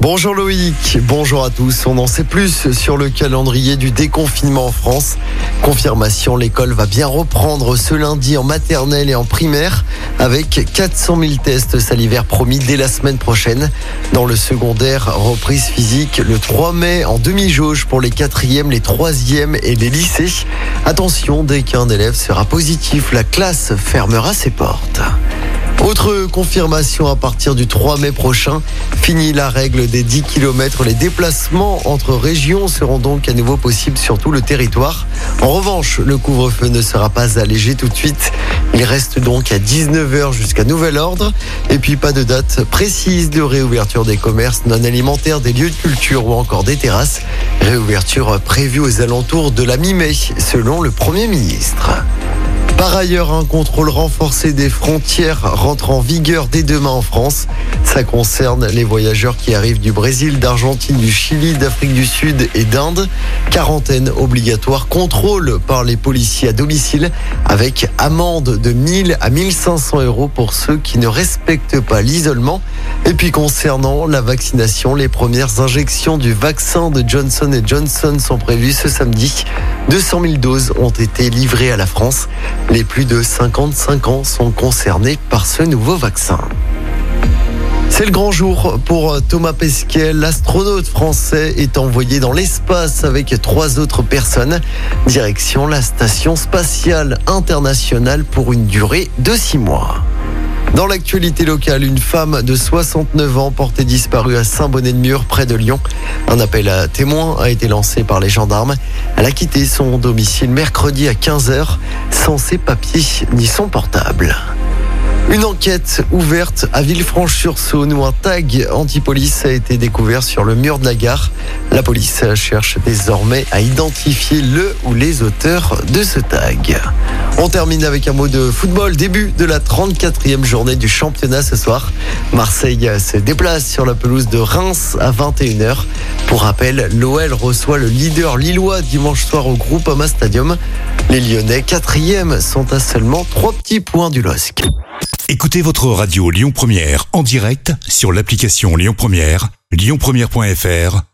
Bonjour Loïc, bonjour à tous. On en sait plus sur le calendrier du déconfinement en France. Confirmation, l'école va bien reprendre ce lundi en maternelle et en primaire avec 400 000 tests salivaires promis dès la semaine prochaine. Dans le secondaire, reprise physique le 3 mai en demi-jauge pour les quatrièmes, les troisièmes et les lycées. Attention, dès qu'un élève sera positif, la classe fermera ses portes. Autre confirmation à partir du 3 mai prochain, fini la règle des 10 km. Les déplacements entre régions seront donc à nouveau possibles sur tout le territoire. En revanche, le couvre-feu ne sera pas allégé tout de suite. Il reste donc à 19h jusqu'à nouvel ordre. Et puis pas de date précise de réouverture des commerces non alimentaires, des lieux de culture ou encore des terrasses. Réouverture prévue aux alentours de la mi-mai, selon le Premier ministre. Par ailleurs, un contrôle renforcé des frontières rentre en vigueur dès demain en France. Ça concerne les voyageurs qui arrivent du Brésil, d'Argentine, du Chili, d'Afrique du Sud et d'Inde. Quarantaine obligatoire, contrôle par les policiers à domicile avec amende de 1000 à 1500 euros pour ceux qui ne respectent pas l'isolement. Et puis concernant la vaccination, les premières injections du vaccin de Johnson Johnson sont prévues ce samedi. 200 000 doses ont été livrées à la France. Les plus de 55 ans sont concernés par ce nouveau vaccin. C'est le grand jour pour Thomas Pesquet. L'astronaute français est envoyé dans l'espace avec trois autres personnes. Direction la station spatiale internationale pour une durée de six mois. Dans l'actualité locale, une femme de 69 ans portée disparue à Saint-Bonnet-de-Mur, près de Lyon. Un appel à témoins a été lancé par les gendarmes. Elle a quitté son domicile mercredi à 15h sans ses papiers ni son portable. Une enquête ouverte à Villefranche-sur-Saône où un tag anti-police a été découvert sur le mur de la gare. La police cherche désormais à identifier le ou les auteurs de ce tag. On termine avec un mot de football. Début de la 34e journée du championnat ce soir. Marseille se déplace sur la pelouse de Reims à 21h. Pour rappel, l'OL reçoit le leader lillois dimanche soir au Groupama Stadium. Les Lyonnais, quatrième, sont à seulement trois petits points du LOSC. Écoutez votre radio Lyon Première en direct sur l'application Lyon Première, lyonpremière.fr